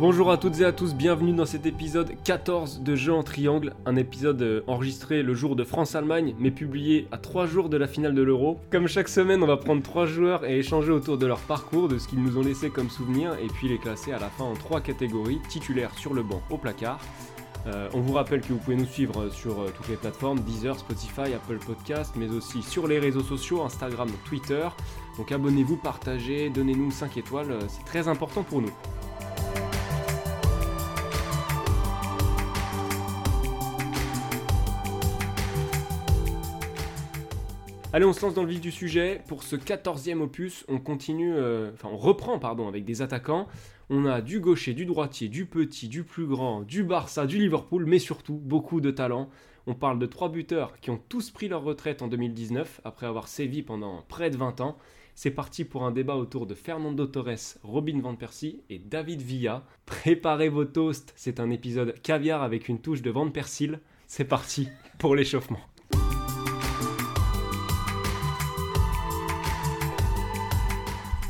Bonjour à toutes et à tous, bienvenue dans cet épisode 14 de Jeux en triangle, un épisode euh, enregistré le jour de France-Allemagne, mais publié à 3 jours de la finale de l'Euro. Comme chaque semaine, on va prendre 3 joueurs et échanger autour de leur parcours, de ce qu'ils nous ont laissé comme souvenir, et puis les classer à la fin en 3 catégories, titulaires sur le banc au placard. Euh, on vous rappelle que vous pouvez nous suivre sur euh, toutes les plateformes, Deezer, Spotify, Apple Podcast, mais aussi sur les réseaux sociaux, Instagram, Twitter. Donc abonnez-vous, partagez, donnez-nous 5 étoiles, euh, c'est très important pour nous. Allez, on se lance dans le vif du sujet. Pour ce 14e opus, on continue, euh, enfin on reprend pardon, avec des attaquants. On a du gaucher, du droitier, du petit, du plus grand, du Barça, du Liverpool, mais surtout beaucoup de talent. On parle de trois buteurs qui ont tous pris leur retraite en 2019 après avoir sévi pendant près de 20 ans. C'est parti pour un débat autour de Fernando Torres, Robin Van Persie et David Villa. Préparez vos toasts, c'est un épisode caviar avec une touche de Van Persil. C'est parti pour l'échauffement.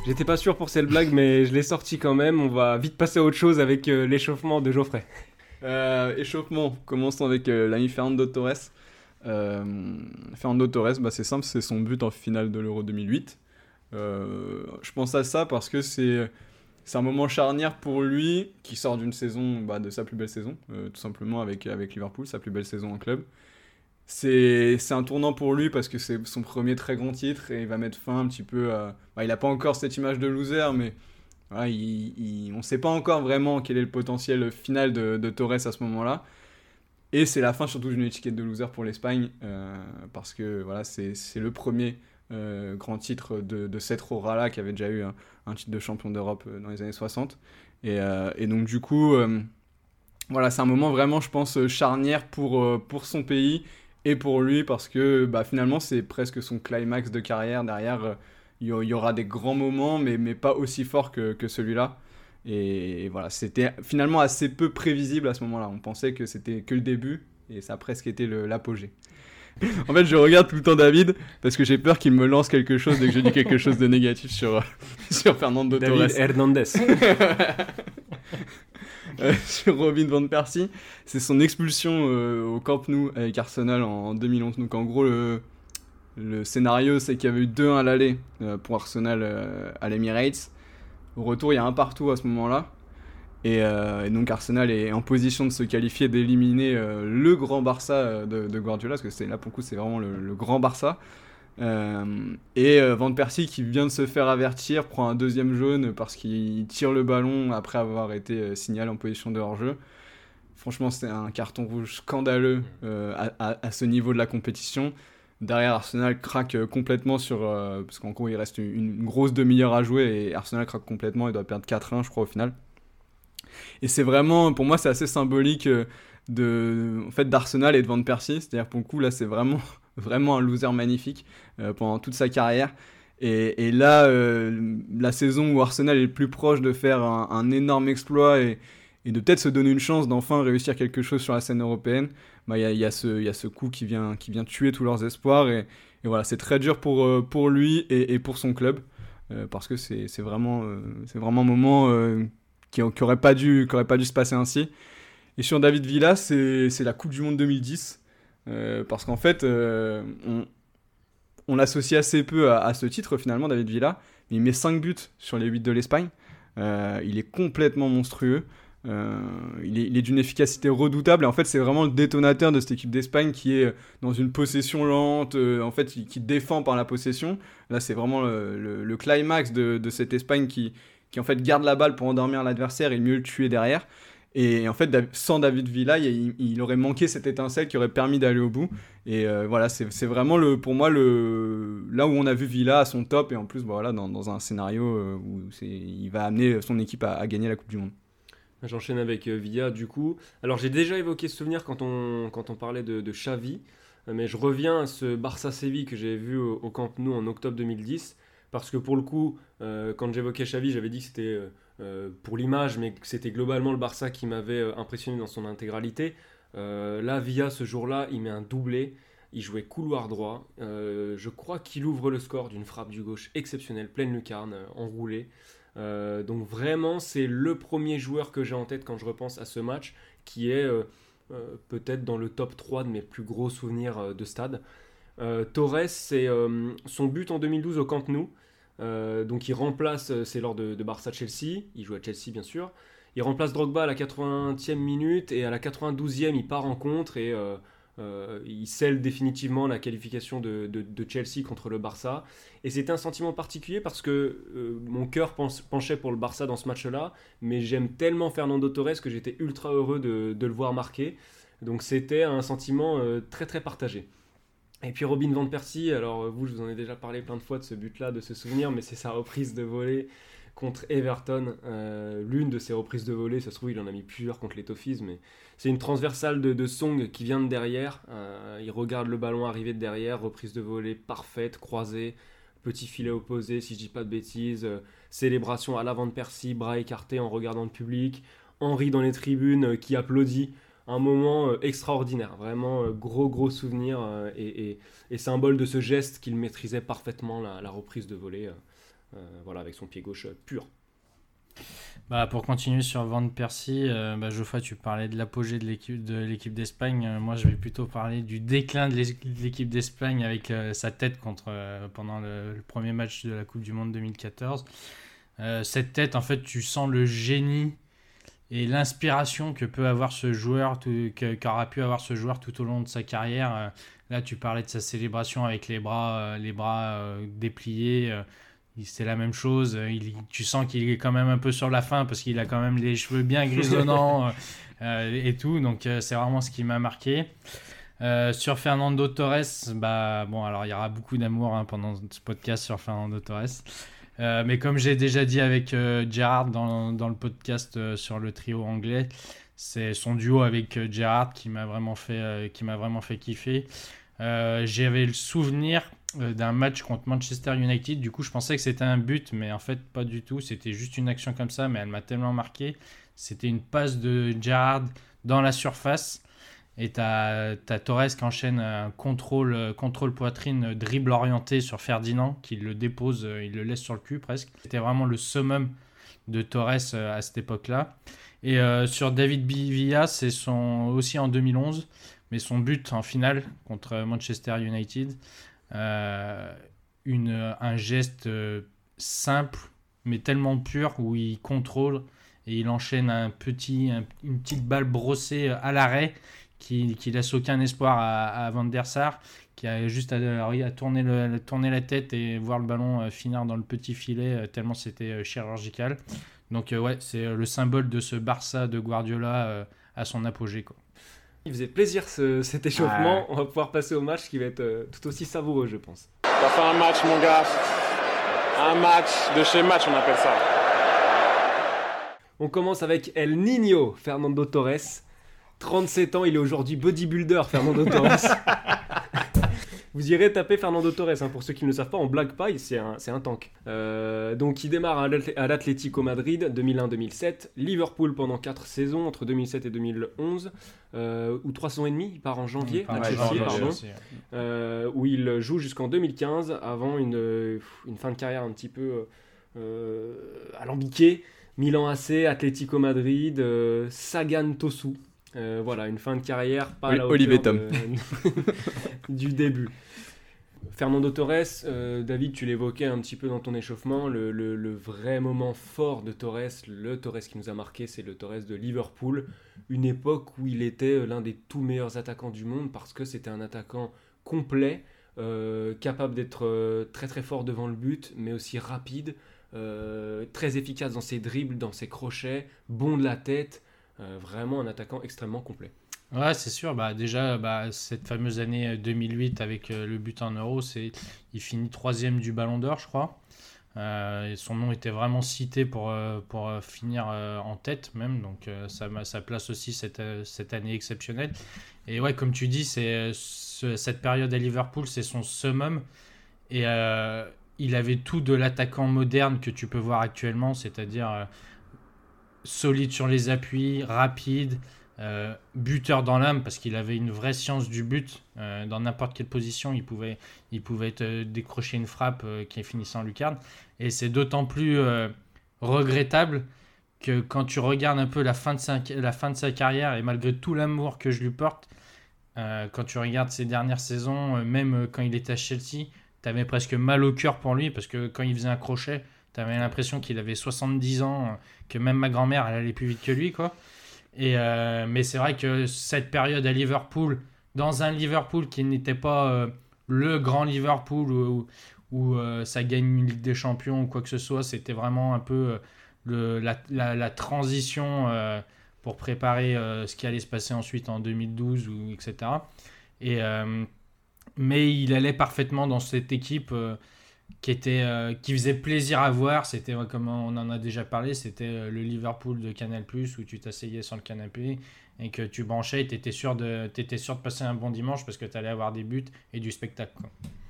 J'étais pas sûr pour cette blague, mais je l'ai sorti quand même. On va vite passer à autre chose avec euh, l'échauffement de Geoffrey. Euh, échauffement, commençons avec euh, l'ami Fernando Torres. Euh, Fernando Torres, bah, c'est simple, c'est son but en finale de l'Euro 2008. Euh, je pense à ça parce que c'est un moment charnière pour lui qui sort d'une saison, bah, de sa plus belle saison, tout simplement avec, avec Liverpool, sa plus belle saison en club. C'est un tournant pour lui parce que c'est son premier très grand titre et il va mettre fin un petit peu à... bah, il n'a pas encore cette image de loser, mais on ne sait pas encore vraiment quel est le potentiel final de, Torres à ce moment-là. Et c'est la fin surtout d'une étiquette de loser pour l'Espagne euh, parce que voilà, c'est le premier euh, grand titre de, cette Aura-là qui avait déjà eu un, titre de champion d'Europe euh, dans les années 60. Et, donc du coup, voilà, c'est un moment vraiment, je pense, charnière pour, pour son pays et pour lui parce que bah, finalement c'est presque son climax de carrière. Derrière, il y, aura des grands moments, mais, mais pas aussi forts que, que celui-là. Et, voilà, c'était finalement assez peu prévisible à ce moment-là. On pensait que c'était que le début et ça a presque été l'apogée. en fait, je regarde tout le temps David parce que j'ai peur qu'il me lance quelque chose dès que je dis quelque chose de négatif sur, sur Fernando David Torres. Hernandez. Euh, sur Robin Van Persie, c'est son expulsion euh, au Camp Nou avec Arsenal en, en 2011. Donc en gros, le, le scénario, c'est qu'il y avait eu 2-1 à l'aller euh, pour Arsenal euh, à l'Emirates. Au retour, il y a un partout à ce moment-là. Et, euh, et donc Arsenal est en position de se qualifier, d'éliminer euh, le grand Barça de, de Guardiola, parce que c'est là pour le coup, c'est vraiment le, le grand Barça. Euh, et Van Persie qui vient de se faire avertir prend un deuxième jaune parce qu'il tire le ballon après avoir été signalé en position de hors-jeu. Franchement, c'est un carton rouge scandaleux à, à- à ce niveau de la compétition. Derrière, Arsenal craque euh, complètement sur. euh, parce qu'en gros, il reste une, grosse demi-heure à jouer et Arsenal craque complètement. Il doit perdre 4-1, je crois, au final. Et c'est vraiment, pour moi, c'est assez symbolique euh, de, en fait, d'Arsenal et de Van Persie. C'est-à-dire, pour le coup, là, c'est vraiment, vraiment un loser magnifique pendant toute sa carrière. Et, et là, la saison où Arsenal est le plus proche de faire un, énorme exploit et, et de peut-être se donner une chance d'enfin réussir quelque chose sur la scène européenne, bah, y, a, y, a ce- y a ce coup qui vient, qui vient tuer tous leurs espoirs. Et, voilà, c'est très dur pour, euh, pour lui et, pour son club. euh, parce que c'est vraiment, euh, c'est vraiment un moment qui n'aurait pas, dû- pas dû se passer ainsi. Et sur David Villa, c'est la Coupe du Monde 2010. euh, parce qu'en fait, on, on l'associe assez peu à, à ce titre finalement, David Villa. Mais il met 5 buts sur les 8 de l'Espagne. Il est complètement monstrueux. Euh, il est, d'une efficacité redoutable. Et en fait, c'est vraiment le détonateur de cette équipe d'Espagne qui est dans une possession lente, euh, en fait, qui, défend par la possession. Là, c'est vraiment le, climax de, cette Espagne qui, qui, en fait, garde la balle pour endormir l'adversaire et mieux le tuer derrière. Et en fait, sans David Villa, il, aurait manqué cette étincelle qui aurait permis d'aller au bout. Et euh, voilà, c'est vraiment le, pour moi le, là où on a vu Villa à son top. Et en plus, bah, voilà, dans, un scénario euh, où il va amener son équipe à, gagner la Coupe du Monde. J'enchaîne avec euh, Villa du coup. Alors j'ai déjà évoqué ce souvenir quand on, quand on parlait de, de Xavi. Mais je reviens à ce Barça-Séville que j'ai vu au, Camp Nou en octobre 2010. Parce que pour le coup, quand j'évoquais Xavi, j'avais dit que c'était euh, pour l'image, mais c'était globalement le Barça qui m'avait euh, impressionné dans son intégralité. Euh, là, Villa, ce jour-là, il met un doublé. Il jouait couloir droit. je crois qu'il ouvre le score d'une frappe du gauche exceptionnelle, pleine lucarne, enroulée. Donc vraiment, c'est le premier joueur que j'ai en tête quand je repense à ce match, qui est peut-être dans le top 3 de mes plus gros souvenirs de stade. Torres, c'est son but en 2012 au Camp Nou. Euh, donc il remplace, euh, c'est lors de, Barça-Chelsea, il joue à Chelsea bien sûr. Il remplace Drogba à la 80e minute et à la 92e il part en contre et euh, il scelle définitivement la qualification de, Chelsea contre le Barça. Et c'était un sentiment particulier parce que mon cœur penchait pour le Barça dans ce match-là, mais j'aime tellement Fernando Torres que j'étais ultra heureux de, le voir marquer. Donc c'était un sentiment très très partagé. Et puis Robin Van Persie, alors vous, je vous en ai déjà parlé plein de fois de ce but-là, de ce souvenir, mais c'est sa reprise de volée contre Everton. Euh, l'une de ses reprises de volée, ça se trouve, il en a mis plusieurs contre les Toffees, mais c'est une transversale de, Song qui vient de derrière. Euh, il regarde le ballon arriver de derrière, reprise de volée parfaite, croisée, petit filet opposé, si je dis pas de bêtises, euh, célébration à l'avant de Persie, bras écartés en regardant le public, Henri dans les tribunes qui applaudit un moment extraordinaire, vraiment gros gros souvenir et, symbole de ce geste qu'il maîtrisait parfaitement la, reprise de volée, voilà avec son pied gauche pur. Bah, pour continuer sur Van Persie, bah, Geoffroy, tu parlais de l'apogée de l'équipe d'Espagne. moi, je vais plutôt parler du déclin de l'équipe d'Espagne avec sa tête contre pendant le, premier match de la Coupe du Monde 2014. cette tête, en fait, tu sens le génie et l'inspiration que peut avoir ce joueur, qu'aura pu avoir ce joueur tout au long de sa carrière. Euh, là, tu parlais de sa célébration avec les bras, euh, les bras euh, dépliés. C'est la même chose. Il, tu sens qu'il est quand même un peu sur la fin parce qu'il a quand même les cheveux bien grisonnants et tout. Donc, c'est vraiment ce qui m'a marqué. sur Fernando Torres, bah bon, alors il y aura beaucoup d'amour hein, pendant ce podcast sur Fernando Torres. Euh, mais comme j'ai déjà dit avec euh, Gerard dans, dans, le podcast euh, sur le trio anglais, c'est son duo avec Gerard qui m'a vraiment fait qui m'a vraiment fait kiffer. J'avais le souvenir d'un match contre Manchester United. Du coup, je pensais que c'était un but, mais en fait, pas du tout. C'était juste une action comme ça, mais elle m'a tellement marqué. C'était une passe de Gerard dans la surface. Et tu as, Torres qui enchaîne un contrôle, euh, contrôle poitrine, euh, dribble orienté sur Ferdinand, qui le dépose, euh, il le laisse sur le cul presque. C'était vraiment le summum de Torres à cette époque-là. Et sur David Villa, c'est son, aussi en 2011, mais son but en finale contre Manchester United, une, un geste simple, mais tellement pur, où il contrôle et il enchaîne un petit, une petite balle brossée à l'arrêt qui, qui laisse aucun espoir à, Van der Sar, qui a juste à, à tourner, le, tourner, la tête et voir le ballon euh, finir dans le petit filet, euh, tellement c'était euh, chirurgical. Donc ouais, c'est le symbole de ce Barça de Guardiola à son apogée. Quoi. Il faisait plaisir cet échauffement. On va pouvoir passer au match qui va être tout aussi savoureux, je pense. Ça fait un match, mon gars. Un match de chez match, on appelle ça. On commence avec El Niño, Fernando Torres. 37 ans, il est aujourd'hui bodybuilder, Fernando Torres. Vous irez taper Fernando Torres, hein, pour ceux qui ne le savent pas, en black pie, c'est un, un, tank. Euh, donc il démarre à l'Atlético Madrid 2001-2007, Liverpool pendant 4 saisons, entre 2007 et 2011, euh, ou 3 saisons et demie, il part en janvier, à Chelsea, euh, où il joue jusqu'en 2015, avant une, une, fin de carrière un petit peu alambiquée. Milan AC, Atlético Madrid, Sagan Tosu, euh, voilà, une fin de carrière pas à la Tom. du début. Fernando Torres, euh, David, tu l'évoquais un petit peu dans ton échauffement, le, vrai moment fort de Torres, le Torres qui nous a marqué, c'est le Torres de Liverpool, une époque où il était euh, l'un des tout meilleurs attaquants du monde parce que c'était un attaquant complet, capable d'être très très fort devant le but, mais aussi rapide, très efficace dans ses dribbles, dans ses crochets, bon de la tête, vraiment un attaquant extrêmement complet. Ouais, c'est sûr. Bah, déjà, bah, cette fameuse année 2008 avec le but en euro, c'est il finit troisième du Ballon d'Or, je crois. et son nom était vraiment cité pour, pour finir en tête même, donc ça, ça place aussi cette, cette année exceptionnelle. Et ouais, comme tu dis, c'est cette période à Liverpool, c'est son summum. Et il avait tout de l'attaquant moderne que tu peux voir actuellement, c'est-à-dire euh, solide sur les appuis, rapide, euh, buteur dans l'âme, parce qu'il avait une vraie science du but. Euh, dans n'importe quelle position, il pouvait, il pouvait décrocher une frappe qui finissait en lucarne. Et c'est d'autant plus regrettable que quand tu regardes un peu la fin de sa, la fin de sa carrière, et malgré tout l'amour que je lui porte, quand tu regardes ses dernières saisons, même quand il était à Chelsea, t'avais presque mal au cœur pour lui parce que quand il faisait un crochet, t'avais l'impression qu'il avait 70 ans, que même ma grand-mère, elle allait plus vite que lui, quoi. Et, euh, mais c'est vrai que cette période à Liverpool, dans un Liverpool qui n'était pas euh, le grand Liverpool où, où euh, ça gagne une Ligue des Champions ou quoi que ce soit, c'était vraiment un peu le, la, la, transition pour préparer ce qui allait se passer ensuite en 2012, ou, etc. Et mais il allait parfaitement dans cette équipe qui était euh, qui faisait plaisir à voir. C'était comme on en a déjà parlé, c'était euh, le Liverpool de Canal+ où tu t'asseyais sur le canapé et que tu branchais et t'étais sûr de étais sûr de passer un bon dimanche parce que tu allais avoir des buts et du spectacle.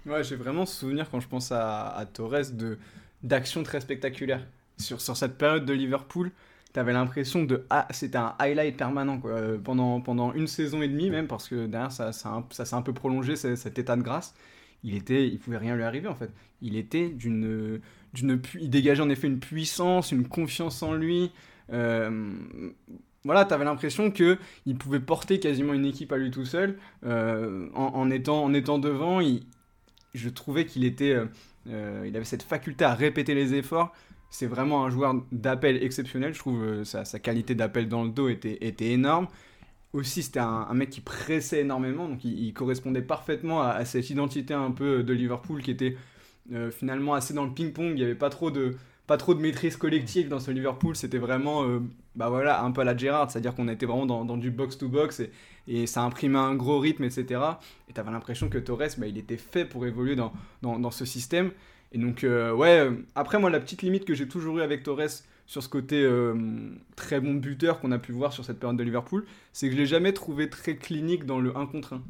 Ouais, j'ai vraiment ce souvenir quand je pense à, à Torres de d'actions très spectaculaires sur sur cette période de Liverpool t'avais l'impression de ah, c'était un highlight permanent euh, pendant, pendant une saison et demie même parce que derrière ça, ça, ça s'est un peu prolongé cet état de grâce il était il pouvait rien lui arriver en fait il était d'une d'une il dégageait en effet une puissance une confiance en lui euh, voilà, t'avais l'impression que il pouvait porter quasiment une équipe à lui tout seul euh, en, étant en étant devant. Il, je trouvais qu'il était, euh, il avait cette faculté à répéter les efforts c'est vraiment un joueur d'appel exceptionnel. Je trouve sa, sa, qualité d'appel dans le dos était, était énorme. Aussi, c'était un, mec qui pressait énormément, donc il, correspondait parfaitement à, cette identité un peu de Liverpool qui était euh, finalement assez dans le ping-pong. Il n'y avait pas trop de pas trop de maîtrise collective dans ce Liverpool. C'était vraiment, euh, bah voilà, un peu à la Gerrard, c'est-à-dire qu'on était vraiment dans, du box-to-box et, ça imprimait un gros rythme, etc. Et tu avais l'impression que Torres, bah, il était fait pour évoluer dans, dans, ce système. Et donc, euh, ouais, euh, après, moi, la petite limite que j'ai toujours eu avec Torres sur ce côté euh, très bon buteur qu'on a pu voir sur cette période de Liverpool, c'est que je l'ai jamais trouvé très clinique dans le 1 contre 1.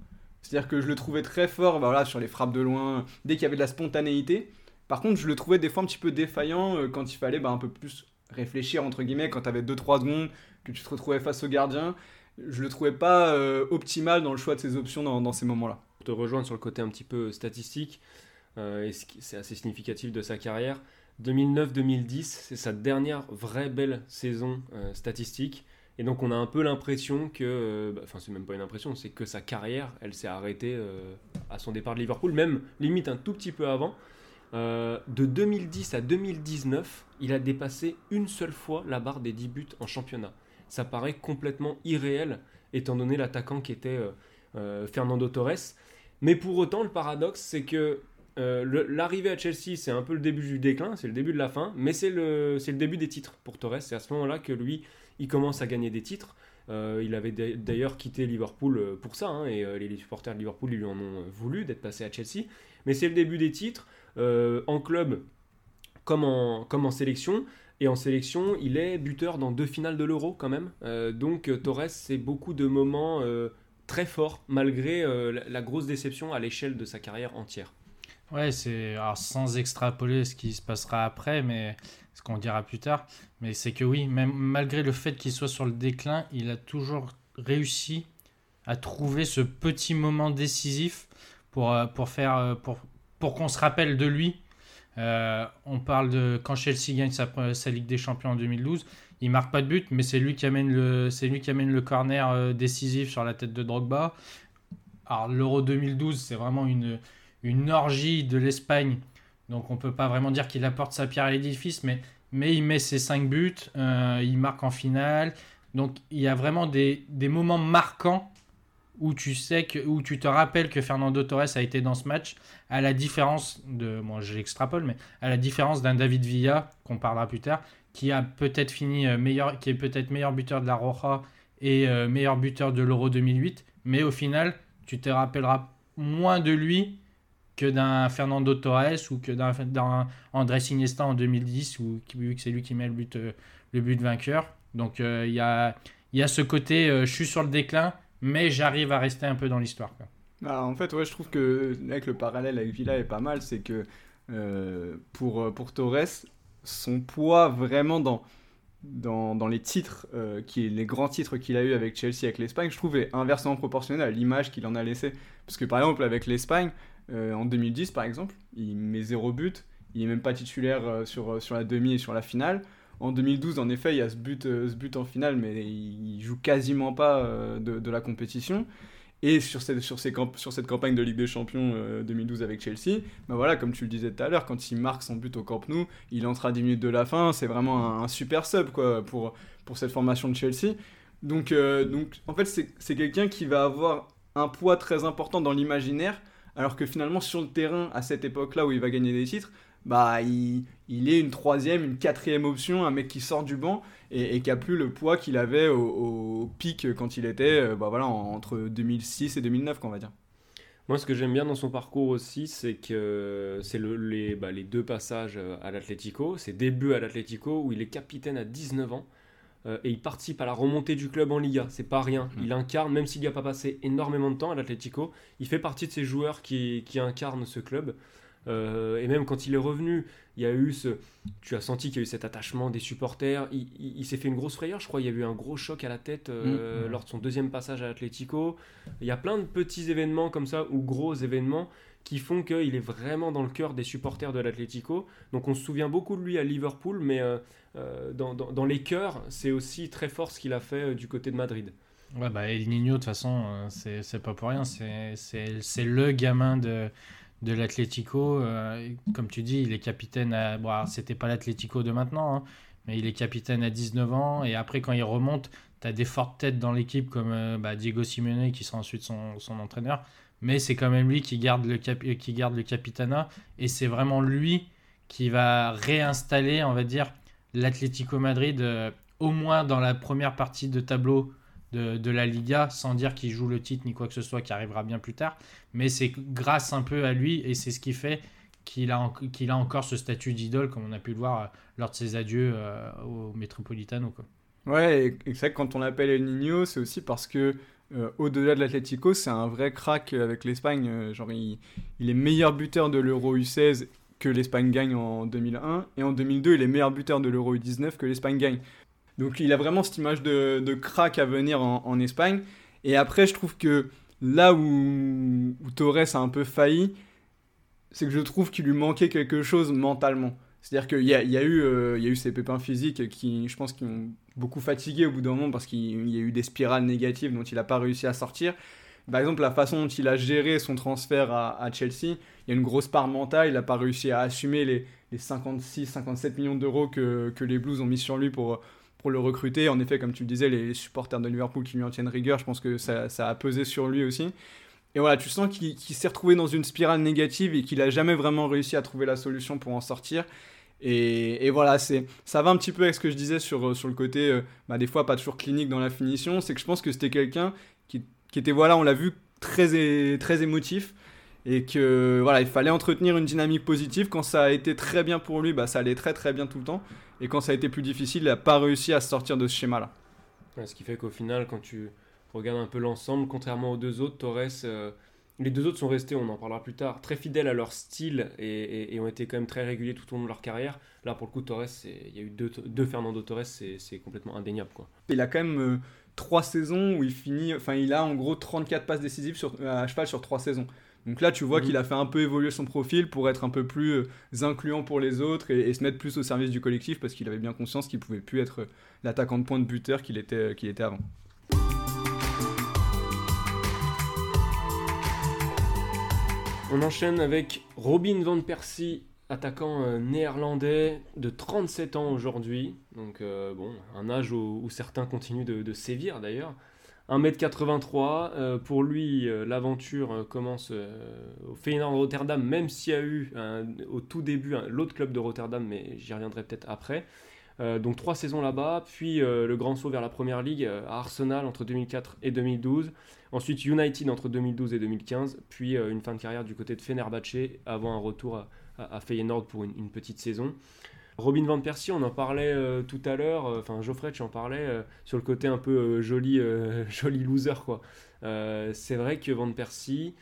C'est-à-dire que je le trouvais très fort bah, voilà, sur les frappes de loin, dès qu'il y avait de la spontanéité. Par contre, je le trouvais des fois un petit peu défaillant quand il fallait bah, un peu plus réfléchir, entre guillemets, quand tu avais 2-3 secondes, que tu te retrouvais face au gardien. Je le trouvais pas optimal dans le choix de ses options dans, ces moments-là. Pour te rejoindre sur le côté un petit peu statistique, euh, c'est assez significatif de sa carrière? 2009-2010, c'est sa dernière vraie belle saison euh, statistique. Et donc on a un peu l'impression que, euh, bah, enfin c'est même pas une impression, c'est que sa carrière, elle s'est arrêtée à son départ de Liverpool, même limite un tout petit peu avant. de 2010 à 2019, il a dépassé une seule fois la barre des 10 buts en championnat. Ça paraît complètement irréel, étant donné l'attaquant qui était Fernando Torres. Mais pour autant, le paradoxe, c'est que euh, l'arrivée à Chelsea, c'est un peu le début du déclin, c'est le début de la fin, mais c'est le, début des titres pour Torres. C'est à ce moment-là que lui, il commence à gagner des titres. Euh, il avait d'ailleurs quitté Liverpool euh, pour ça, hein, et les supporters de Liverpool lui en ont voulu d'être passé à Chelsea. Mais c'est le début des titres, en club comme en sélection. Et en sélection, il est buteur dans deux finales de l'Euro quand même. donc Torres, c'est beaucoup de moments très forts, malgré la grosse déception à l'échelle de sa carrière entière. Ouais, c'est sans extrapoler ce qui se passera après, mais ce qu'on dira plus tard. Mais c'est que oui, même malgré le fait qu'il soit sur le déclin, il a toujours réussi à trouver ce petit moment décisif pour, euh, pour faire euh, pour, pour qu'on se rappelle de lui. Euh, on parle de quand Chelsea gagne sa, sa, Ligue des Champions en 2012, il marque pas de but, mais c'est lui qui amène le c'est lui qui amène le corner décisif sur la tête de Drogba. Alors l'Euro 2012, c'est vraiment une une orgie de l'Espagne. Donc on peut pas vraiment dire qu'il apporte sa pierre à l'édifice, mais, mais il met ses 5 buts, euh, il marque en finale. Donc il y a vraiment des, moments marquants où tu sais que où tu te rappelles que Fernando Torres a été dans ce match, à la différence de, moi j'extrapole, mais à la différence d'un David Villa qu'on parlera plus tard, qui a peut-être fini meilleur, qui est peut-être meilleur buteur de la Roja et meilleur buteur de l'Euro 2008, mais au final, tu te rappelleras moins de lui que d'un Fernando Torres ou que d'un André Iniesta en 2010, ou, vu que c'est lui qui met le but, le but vainqueur. Donc il y, a, y a ce côté, je suis sur le déclin, mais j'arrive à rester un peu dans l'histoire. Bah, en fait, ouais, je trouve que avec le parallèle avec Villa est pas mal, c'est que euh, pour, pour Torres, son poids vraiment dans, dans, dans les titres, euh, qui, les grands titres qu'il a eu avec Chelsea, avec l'Espagne, je trouve est inversement proportionnel à l'image qu'il en a laissé. Parce que par exemple, avec l'Espagne, euh, en 2010 par exemple, il met zéro but, il est même pas titulaire sur, sur la demi et sur la finale. En 2012, en effet, il y a ce but, ce but en finale, mais il joue quasiment pas de, la compétition. Et sur cette, sur, cette campagne de Ligue des Champions 2012 euh, avec Chelsea, bah voilà, comme tu le disais tout à l'heure, quand il marque son but au Camp Nou, il entre à 10 minutes de la fin, c'est vraiment un, super sub quoi, pour, pour cette formation de Chelsea. Donc, euh, donc en fait, c'est quelqu'un qui va avoir un poids très important dans l'imaginaire, alors que finalement, sur le terrain, à cette époque-là où il va gagner des titres, bah, il, il, est une troisième, une quatrième option, un mec qui sort du banc et, qui a plus le poids qu'il avait au, pic quand il était euh, bah, voilà, entre 2006 et 2009, qu'on va dire. Moi, ce que j'aime bien dans son parcours aussi, c'est que c'est le, les, bah, les, deux passages à l'Atlético, ses débuts à l'Atlético, où il est capitaine à 19 ans, euh, et il participe à la remontée du club en Liga. C'est pas rien. Mm. Il incarne, même s'il n'y a pas passé énormément de temps à l'Atlético, il fait partie de ces joueurs qui, qui incarnent ce club. Euh, et même quand il est revenu, il y a eu ce. Tu as senti qu'il y a eu cet attachement des supporters. Il, s'est fait une grosse frayeur, je crois. Il y a eu un gros choc à la tête euh, mm. lors de son deuxième passage à l'Atlético. Il y a plein de petits événements comme ça, ou gros événements, qui font qu'il est vraiment dans le cœur des supporters de l'Atlético. Donc on se souvient beaucoup de lui à Liverpool, mais euh, dans, dans, les cœurs, c'est aussi très fort ce qu'il a fait du côté de Madrid. Ouais, bah El Nino, de toute façon, c'est pas pour rien. C'est le gamin de l'Atlético. Euh, comme tu dis, il est capitaine à. Bon, c'était pas l'Atlético de maintenant, hein, mais il est capitaine à 19 ans. Et après, quand il remonte, tu as des fortes têtes dans l'équipe comme euh, bah, Diego Simeone qui sera ensuite son entraîneur. Mais c'est quand même lui qui garde le, cap qui garde le capitana. Et c'est vraiment lui qui va réinstaller, on va dire, l'Atlético Madrid, euh, au moins dans la première partie de tableau de, la Liga, sans dire qu'il joue le titre ni quoi que ce soit qui arrivera bien plus tard. Mais c'est grâce un peu à lui et c'est ce qui fait qu'il a, qu'il a encore ce statut d'idole, comme on a pu le voir euh, lors de ses adieux euh, au Metropolitano. Quoi. Ouais, que quand on l'appelle El Niño, c'est aussi parce que euh, au-delà de l'Atlético, c'est un vrai crack avec l'Espagne. genre, il, il, est meilleur buteur de l'Euro U16 que l'Espagne gagne en 2001, et en 2002, il est meilleur buteur de l'Euro U19 que l'Espagne gagne. Donc il a vraiment cette image de, de crack à venir en, Espagne. Et après, je trouve que là où, Torres a un peu failli, c'est que je trouve qu'il lui manquait quelque chose mentalement. C'est-à-dire qu'il y a, eu, euh, a eu ces pépins physiques qui, je pense, qui ont beaucoup fatigué au bout d'un moment parce qu'il y a eu des spirales négatives dont il n'a pas réussi à sortir. Par exemple, la façon dont il a géré son transfert à, Chelsea, il y a une grosse part mentale. Il n'a pas réussi à assumer les, les 56-57 millions d'euros que, que les Blues ont mis sur lui pour, pour le recruter. En effet, comme tu le disais, les supporters de Liverpool qui lui en tiennent rigueur, je pense que ça, a pesé sur lui aussi. Et voilà, tu sens qu'il s'est retrouvé dans une spirale négative et qu'il a jamais vraiment réussi à trouver la solution pour en sortir. Et, voilà, c'est ça va un petit peu avec ce que je disais sur, sur le côté, euh, bah, des fois pas toujours clinique dans la finition. C'est que je pense que c'était quelqu'un qui, qui, était, voilà, on l'a vu, très, très émotif et que voilà, il fallait entretenir une dynamique positive. Quand ça a été très bien pour lui, bah, ça allait très très bien tout le temps. Et quand ça a été plus difficile, il n'a pas réussi à sortir de ce schéma-là. ce qui fait qu'au final, quand tu regardes un peu l'ensemble, contrairement aux deux autres, Torres, euh, les deux autres sont restés, on en parlera plus tard, très fidèles à leur style et, ont été quand même très réguliers tout au long de leur carrière. Là, pour le coup, Torres, il y a eu deux, deux Fernando Torres, c'est complètement indéniable. Quoi. Il a quand même euh, trois saisons où il finit, enfin, il a en gros 34 passes décisives sur, à cheval sur trois saisons. Donc là, tu vois mhm. qu'il a fait un peu évoluer son profil pour être un peu plus euh, incluant pour les autres et, se mettre plus au service du collectif parce qu'il avait bien conscience qu'il pouvait plus être l'attaquant de point de buteur qu'il était, euh, qu'il était avant. On enchaîne avec Robin van Persie, attaquant euh, néerlandais de 37 ans aujourd'hui. Donc bon, un âge où, certains continuent de sévir d'ailleurs. 1m83, euh, pour lui, euh, l'aventure euh, commence au Feyenoord Rotterdam, même s'il y a eu au tout début l'autre club de Rotterdam, mais j'y reviendrai peut-être après. Euh, donc trois saisons là-bas, puis euh, le grand saut vers la première ligue euh, à Arsenal entre 2004 et 2012. Ensuite United entre 2012 et 2015, puis une fin de carrière du côté de Fenerbahce avant un retour à, Feyenoord pour une, petite saison. Robin Van Persie, on en parlait tout à l'heure, enfin Geoffrey, tu en parlais, sur le côté un peu joli, joli loser quoi. C'est vrai que Van Persie,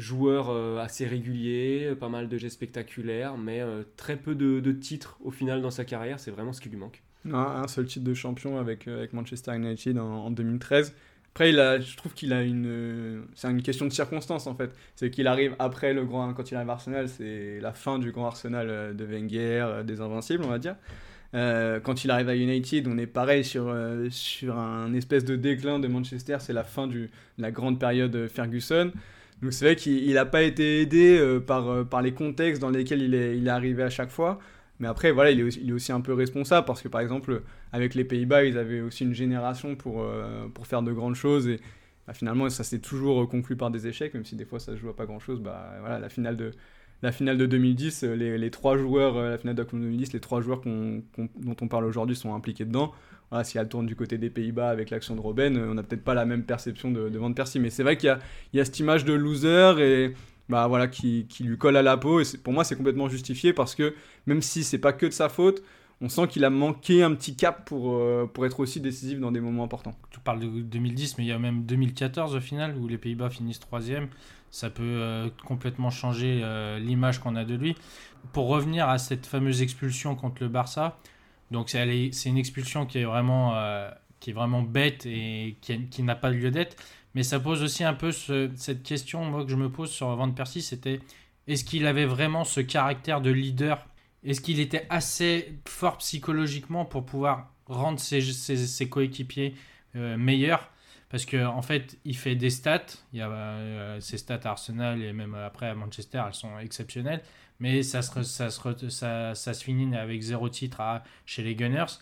joueur assez régulier, pas mal de gestes spectaculaires, mais très peu de, titres au final dans sa carrière, c'est vraiment ce qui lui manque. un seul titre de champion avec, Manchester United en 2013. Après, je trouve qu'il a une. C'est une question de circonstance en fait. C'est qu'il arrive après le grand. Quand il arrive à Arsenal, c'est la fin du grand Arsenal euh, de Wenger, euh, des Invincibles, on va dire. Euh, quand il arrive à United, on est pareil sur, sur un espèce de déclin de Manchester. C'est la fin de la grande période Ferguson. Donc c'est vrai qu'il n'a pas été aidé par, par les contextes dans lesquels il est, il est arrivé à chaque fois. Mais après, voilà, il est, aussi, il est aussi un peu responsable parce que, par exemple, avec les Pays-Bas, ils avaient aussi une génération pour, euh, pour faire de grandes choses. Et bah, finalement, ça s'est toujours conclu par des échecs, même si des fois ça se joue à pas grand-chose. Bah, voilà, la finale de, la finale de 2010, les, les trois joueurs, euh, la finale de 2010, les trois joueurs dont on parle aujourd'hui sont impliqués dedans. Voilà, si elle tourne du côté des Pays-Bas avec l'action de Robben, on n'a peut-être pas la même perception de, de Van Persie. Mais c'est vrai qu'il y a, cette image de loser et bah qui, lui colle à la peau. Et pour moi, c'est complètement justifié parce que même si c'est pas que de sa faute, on sent qu'il a manqué un petit cap pour, euh, pour être aussi décisif dans des moments importants. Tu parles de 2010, mais il y a même 2014 au final, où les Pays-Bas finissent troisième. Ça peut euh, complètement changer euh, l'image qu'on a de lui. Pour revenir à cette fameuse expulsion contre le Barça, donc c'est une expulsion qui est vraiment, qui est vraiment bête et qui, n'a pas lieu d'être. Mais ça pose aussi un peu cette question, moi, que je me pose sur Van Persie, c'était est-ce qu'il avait vraiment ce caractère de leader? Est-ce qu'il était assez fort psychologiquement pour pouvoir rendre ses, coéquipiers euh, meilleurs? Parce qu'en en fait, il fait des stats. Il y a euh, ses stats à Arsenal et même après à Manchester, elles sont exceptionnelles. Mais ça se, ça se, ça, ça se finit avec zéro titre chez les Gunners.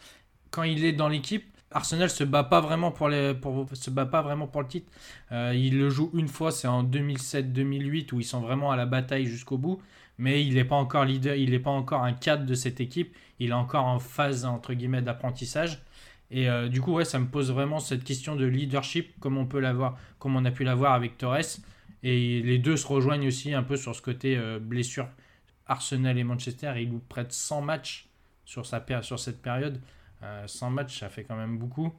Quand il est dans l'équipe, Arsenal se bat pas vraiment pour les, pour, se bat pas vraiment pour le titre. Euh, il le joue une fois, c'est en 2007-2008 où ils sont vraiment à la bataille jusqu'au bout. Mais il n'est pas encore leader, il n'est pas encore un cadre de cette équipe. Il est encore en phase entre guillemets d'apprentissage. Et euh, du coup, ouais, ça me pose vraiment cette question de leadership, comme on peut l'avoir, comme on a pu l'avoir avec Torres. Et les deux se rejoignent aussi un peu sur ce côté euh, blessure. Arsenal et Manchester, ils nous prêtent 100 matchs sur, sa, cette période. 100 euh, matchs, ça fait quand même beaucoup.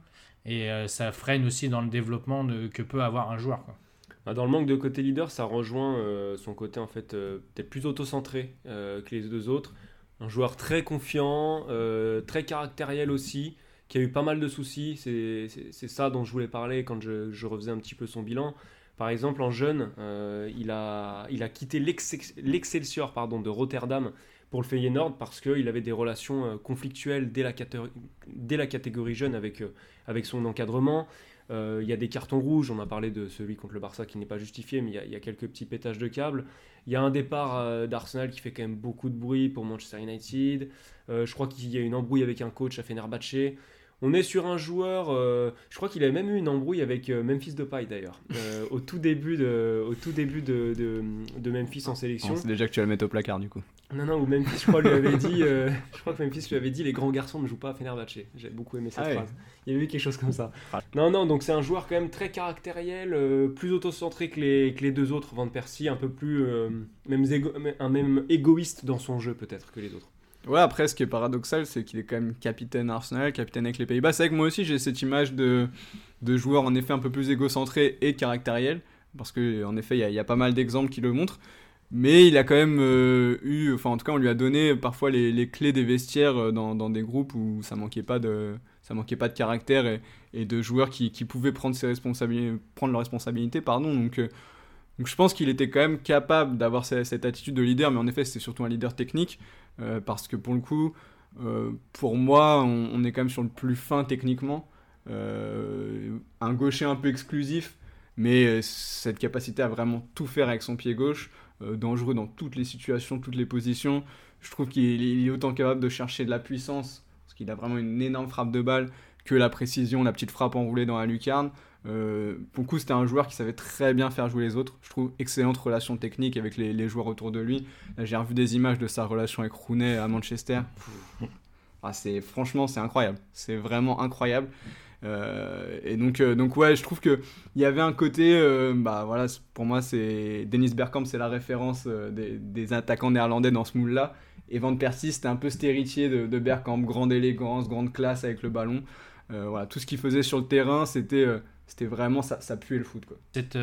Et euh, ça freine aussi dans le développement que peut avoir un joueur. Bah, dans le manque de côté leader, ça rejoint euh, son côté en fait peut-être plus auto-centré que les deux autres. Un joueur très confiant, très caractériel aussi, qui a eu pas mal de soucis. C'est ça dont je voulais parler quand je, je, refaisais un petit peu son bilan. Par exemple, en jeune, il, a, il a quitté l'Excelsior de Rotterdam pour le Feyenoord parce qu'il avait des relations euh, conflictuelles dès la, dès la catégorie jeune avec, euh, avec son encadrement. Euh, il y a des cartons rouges, on a parlé de celui contre le Barça qui n'est pas justifié, mais il y, a quelques petits pétages de câbles. Il y a un départ d'Arsenal qui fait quand même beaucoup de bruit pour Manchester United. je crois qu'il y a une embrouille avec un coach à Fenerbahce. On est sur un joueur, euh, je crois qu'il a même eu une embrouille avec euh, Memphis Depay d'ailleurs, euh, au tout début, de, au tout début de, de, Memphis en sélection. C'est déjà que tu vas le mettre au placard du coup. Non, non, ou Memphis, je crois, lui avait dit, je crois que Memphis lui avait dit les grands garçons ne jouent pas à Fenerbahce. J'ai beaucoup aimé cette ah phrase. Il y avait eu quelque chose comme ça. Ah. Non, non, donc c'est un joueur quand même très caractériel, plus autocentré que les, que les deux autres, Van Persie, un peu plus, même, un même égoïste dans son jeu peut-être que les autres. Ouais, après, ce qui est paradoxal, c'est qu'il est quand même capitaine Arsenal, capitaine avec les Pays-Bas. C'est vrai que moi aussi, j'ai cette image de, de joueur en effet un peu plus égocentré et caractériel, parce qu'en effet, il y, a pas mal d'exemples qui le montrent. Mais il a quand même euh, eu, enfin en tout cas, on lui a donné parfois les, les clés des vestiaires euh, dans, dans, des groupes où ça manquait pas de, ça manquait pas de caractère et, de joueurs qui, qui, pouvaient prendre, ses responsabilités, prendre leurs responsabilités. Pardon. Donc, euh, donc je pense qu'il était quand même capable d'avoir cette, attitude de leader, mais en effet, c'était surtout un leader technique. Euh, parce que pour le coup, euh, pour moi, on, est quand même sur le plus fin techniquement. Euh, un gaucher un peu exclusif, mais cette capacité à vraiment tout faire avec son pied gauche, dangereux dans toutes les situations, toutes les positions. Je trouve qu'il est autant capable de chercher de la puissance, parce qu'il a vraiment une énorme frappe de balle, que la précision, la petite frappe enroulée dans la lucarne. Euh, pour le coup, c'était un joueur qui savait très bien faire jouer les autres. Je trouve excellente relation technique avec les, joueurs autour de lui. J'ai revu des images de sa relation avec Rooney à Manchester. Ah, c'est franchement c'est incroyable, c'est vraiment incroyable. Euh, et donc, euh, donc ouais, je trouve que il y avait un côté, euh, bah voilà, pour moi c'est Dennis Bergkamp, c'est la référence des, des, attaquants néerlandais dans ce moule-là. Et Van Persie, c'était un peu cet héritier de, de, Bergkamp, grande élégance, grande classe avec le ballon. voilà, tout ce qu'il faisait sur le terrain, c'était c'était vraiment ça, ça puait le foot quoi. Cette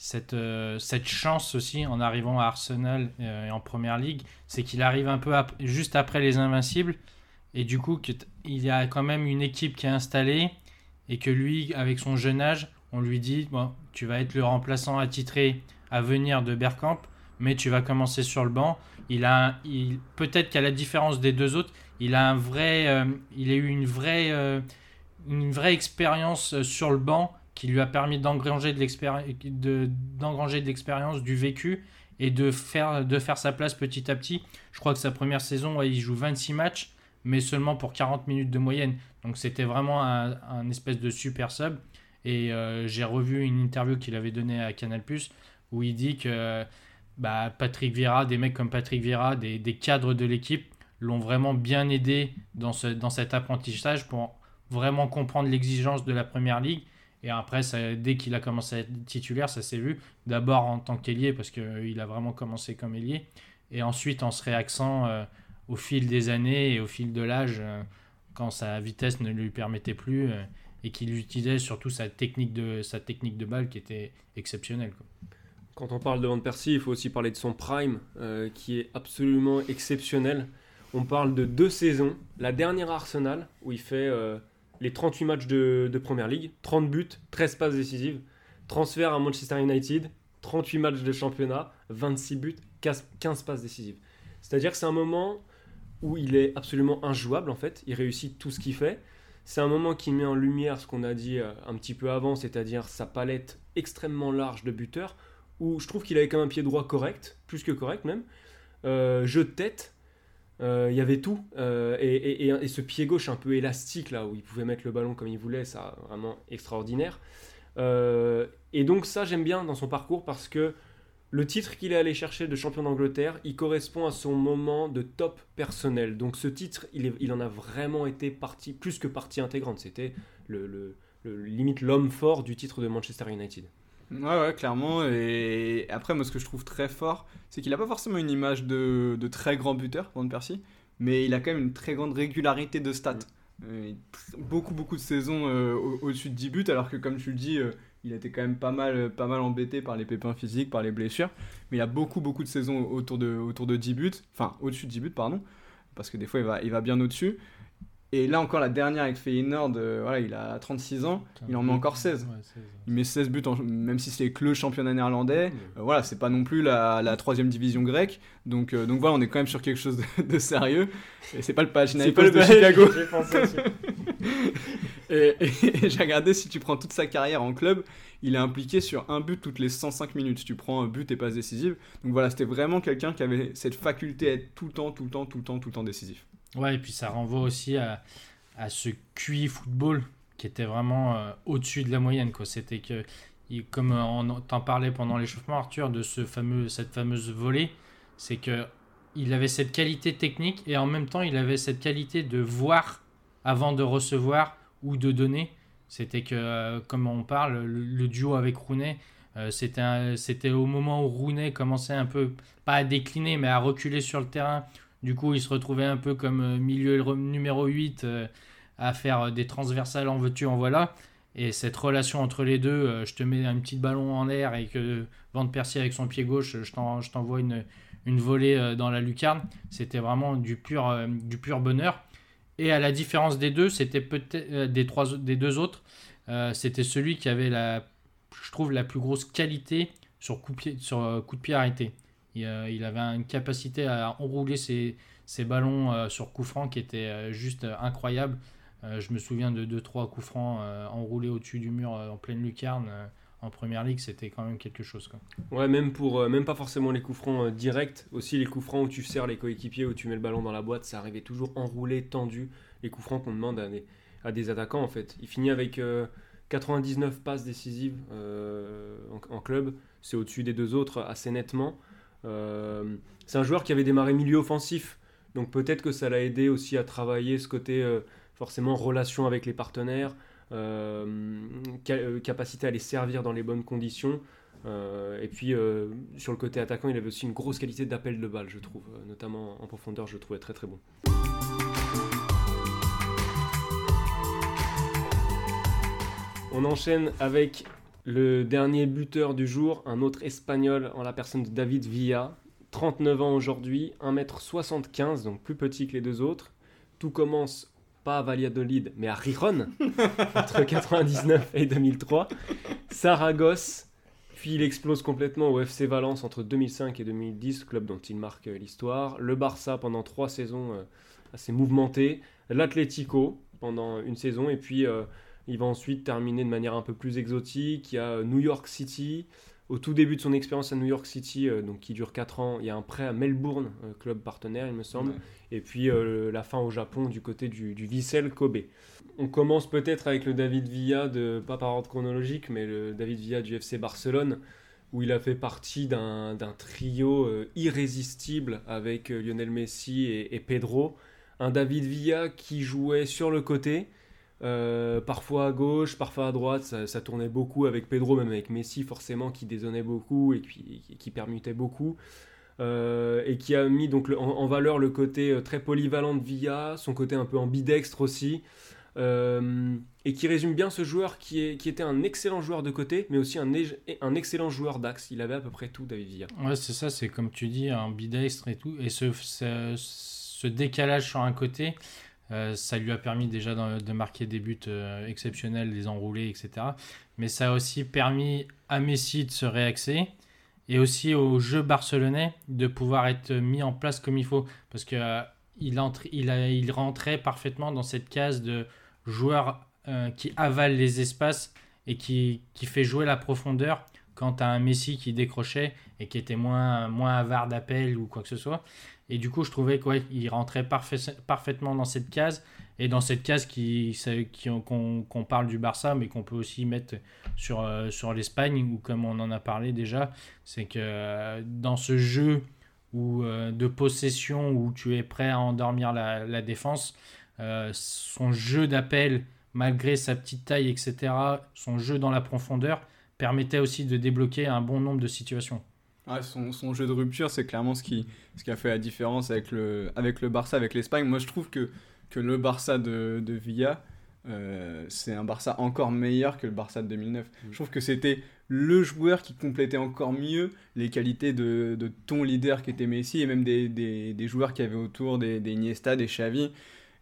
cette, cette chance aussi en arrivant à Arsenal et en première ligue, c'est qu'il arrive un peu juste après les Invincibles et du coup il y a quand même une équipe qui est installée et que lui, avec son jeune âge, on lui dit tu vas être le remplaçant attitré à venir de Bergkamp, mais tu vas commencer sur le banc. Il a, peut-être qu'à la différence des deux autres, il a un vrai, euh, il a eu une vraie, euh, une vraie expérience euh, sur le banc qui lui a permis d'engranger de l'expérience, du vécu et de faire, de faire sa place petit à petit. Je crois que sa première saison, il joue 26 matchs mais seulement pour 40 minutes de moyenne. Donc c'était vraiment un, espèce de super sub. Et euh, j'ai revu une interview qu'il avait donnée à Canal où il dit que bah, Patrick Vieira, des mecs comme Patrick Vieira, des, cadres de l'équipe, l'ont vraiment bien aidé dans, ce, dans cet apprentissage pour vraiment comprendre l'exigence de la première ligue. Et après, dès qu'il a commencé à être titulaire, ça s'est vu. D'abord en tant qu'ailier, parce qu'il a vraiment commencé comme ailier. Et ensuite en se réaxant euh, au fil des années et au fil de l'âge, euh, quand sa vitesse ne lui permettait plus, euh, et qu'il utilisait surtout sa technique, de, sa technique de balle qui était exceptionnelle. Quand on parle de Van Persie, il faut aussi parler de son prime, euh, qui est absolument exceptionnel. On parle de deux saisons. La dernière Arsenal, où il fait les 38 matchs de, de, Première Ligue, 30 buts, 13 passes décisives. Transfert à Manchester United, 38 matchs de championnat, 26 buts, 15 passes décisives. C'est-à-dire que c'est un moment où il est absolument injouable en fait, il réussit tout ce qu'il fait. C'est un moment qui met en lumière ce qu'on a dit euh, un petit peu avant, c'est-à-dire sa palette extrêmement large de buteurs, où je trouve qu'il avait quand même un pied droit correct, plus que correct même. Euh, jeu de tête, euh, il y avait tout. et, et, ce pied gauche un peu élastique, là, où il pouvait mettre le ballon comme il voulait, ça vraiment extraordinaire. et donc ça j'aime bien dans son parcours parce que le titre qu'il est allé chercher de champion d'Angleterre, il correspond à son moment de top personnel. Donc ce titre, il, en a vraiment été partie, plus que partie intégrante. C'était le, limite l'homme fort du titre de Manchester United. Ouais, ouais, clairement. Et après, moi, ce que je trouve très fort, c'est qu'il n'a pas forcément une image de, très grand buteur, Van Persie, mais il a quand même une très grande régularité de stats. Mm. Euh, beaucoup, beaucoup de saisons euh, au-dessus de 10 buts, alors que, comme tu le dis, euh, il était quand même pas mal, pas mal embêté par les pépins physiques, par les blessures. Mais il y a beaucoup, beaucoup de saisons autour de, autour de 10 buts, enfin au-dessus de 10 buts, pardon, parce que des fois il va, il va bien au-dessus. Et là encore, la dernière avec Feyenoord, euh, voilà, il a 36 ans, il en met encore 16. Il met 16 buts, même si c'est que le championnat néerlandais. Euh, voilà, c'est pas non plus la, la troisième division grecque. Donc, euh, donc voilà, on est quand même sur quelque chose de, sérieux. Et c'est pas le Panathinaikos de Chicago. et, et j'ai regardé, si tu prends toute sa carrière en club, il est impliqué sur un but toutes les 105 minutes. Tu prends un but et passe décisive. Donc voilà, c'était vraiment quelqu'un qui avait cette faculté à être tout le temps, tout le temps, tout le temps, tout le temps décisif. Ouais, et puis ça renvoie aussi à, à ce QI football qui était vraiment euh, au-dessus de la moyenne. C'était que, comme on t'en parlait pendant l'échauffement, Arthur, de ce fameux, cette fameuse volée, c'est que il avait cette qualité technique et en même temps il avait cette qualité de voir avant de recevoir ou de donner. C'était que, euh, comme on parle, le, duo avec Rooney, euh, c'était au moment où Rooney commençait un peu, pas à décliner, mais à reculer sur le terrain, du coup, il se retrouvait un peu comme euh, milieu numéro 8 euh, à faire euh, des transversales en veux-tu, en voilà. Et cette relation entre les deux, je te mets un petit ballon en l'air et que Van Persie avec son pied gauche, je t'envoie une, une volée dans la lucarne. C'était vraiment du pur, du pur bonheur. Et à la différence des deux, c'était peut-être des, trois, des deux autres, c'était celui qui avait la, je trouve, la plus grosse qualité sur coup, sur coup de pied arrêté. Euh, il, avait une capacité à enrouler ses, ballons euh, sur coup franc qui était euh, juste incroyable. je me souviens de 2-3 coups francs enroulés au-dessus du mur en pleine lucarne en première ligue, c'était quand même quelque chose. Ouais, même pour même pas forcément les coups francs directs, aussi les coups francs où tu serres les coéquipiers, où tu mets le ballon dans la boîte, ça arrivait toujours enroulé, tendu. Les coups francs qu'on demande à des, attaquants en fait. Il finit avec 99 passes décisives en, club, c'est au-dessus des deux autres assez nettement. Euh, c'est un joueur qui avait démarré milieu offensif Donc peut-être que ça l'a aidé aussi à travailler ce côté euh, forcément relation avec les partenaires, euh, ca- capacité à les servir dans les bonnes conditions. Et puis sur le côté attaquant, il avait aussi une grosse qualité d'appel de balle, je trouve, notamment en profondeur, je le trouvais très très bon. On enchaîne avec le dernier buteur du jour, un autre espagnol en la personne de David Villa, 39 ans aujourd'hui, 1m75, donc plus petit que les deux autres. Tout commence pas à Valladolid, mais à Rijon, entre 99 et 2003. Saragosse, puis il explose complètement au FC Valence entre 2005 et 2010, club dont il marque euh, l'histoire. Le Barça pendant trois saisons euh, assez mouvementées. L'Atlético pendant une saison, et puis euh, il va ensuite terminer de manière un peu plus exotique. Il y a New York City. Au tout début de son expérience à New York City, euh, donc qui dure 4 ans, il y a un prêt à Melbourne, euh, club partenaire, il me semble. Ouais. Et puis euh, la fin au Japon du côté du, du Vissel Kobe. On commence peut-être avec le David Villa, de, pas par ordre chronologique, mais le David Villa du FC Barcelone, où il a fait partie d'un trio euh, irrésistible avec euh, Lionel Messi et, et Pedro. Un David Villa qui jouait sur le côté, euh, parfois à gauche, parfois à droite, ça, tournait beaucoup avec Pedro, même avec Messi forcément, qui dézonnait beaucoup et qui, qui permutait beaucoup. Euh, et qui a mis donc en, valeur le côté euh, très polyvalent de Villa, son côté un peu ambidextre aussi, et qui résume bien ce joueur qui, est, qui était un excellent joueur de côté, mais aussi un, un excellent joueur d'axe. Il avait à peu près tout, David Villa. Ouais, c'est ça, c'est comme tu dis, un bidextre et tout. Et ce, ce décalage sur un côté, euh, ça lui a permis déjà de, marquer des buts euh, exceptionnels, des enroulés, etc. Mais ça a aussi permis à Messi de se réaxer et aussi au jeu barcelonais de pouvoir être mis en place comme il faut. Parce que euh, il, entre, il, a, il rentrait parfaitement dans cette case de joueur qui avale les espaces et qui, qui fait jouer la profondeur quand as un Messi qui décrochait et qui était moins, moins avare d'appel ou quoi que ce soit. Et du coup, je trouvais qu'il rentrait parfait- parfaitement dans cette case et dans cette case qui, qui- qu'on qu'on parle du Barça, mais qu'on peut aussi mettre sur, euh, sur l'Espagne, ou comme on en a parlé déjà, c'est que euh, dans ce jeu euh, de possession où tu es prêt à endormir la, la défense, son jeu d'appel, malgré sa petite taille, etc., son jeu dans la profondeur, permettait aussi de débloquer un bon nombre de situations. Ouais, son, son jeu de rupture, c'est clairement ce qui, ce qui a fait la différence avec le, avec le Barça, avec l'Espagne. Moi, je trouve que, que le Barça de, de Villa, euh, c'est un Barça encore meilleur que le Barça de 2009. Je trouve que c'était le joueur qui complétait encore mieux les qualités de, de ton leader qui était Messi et même des, des, des joueurs qu'il y avait autour, des, des Iniesta, des Xavi.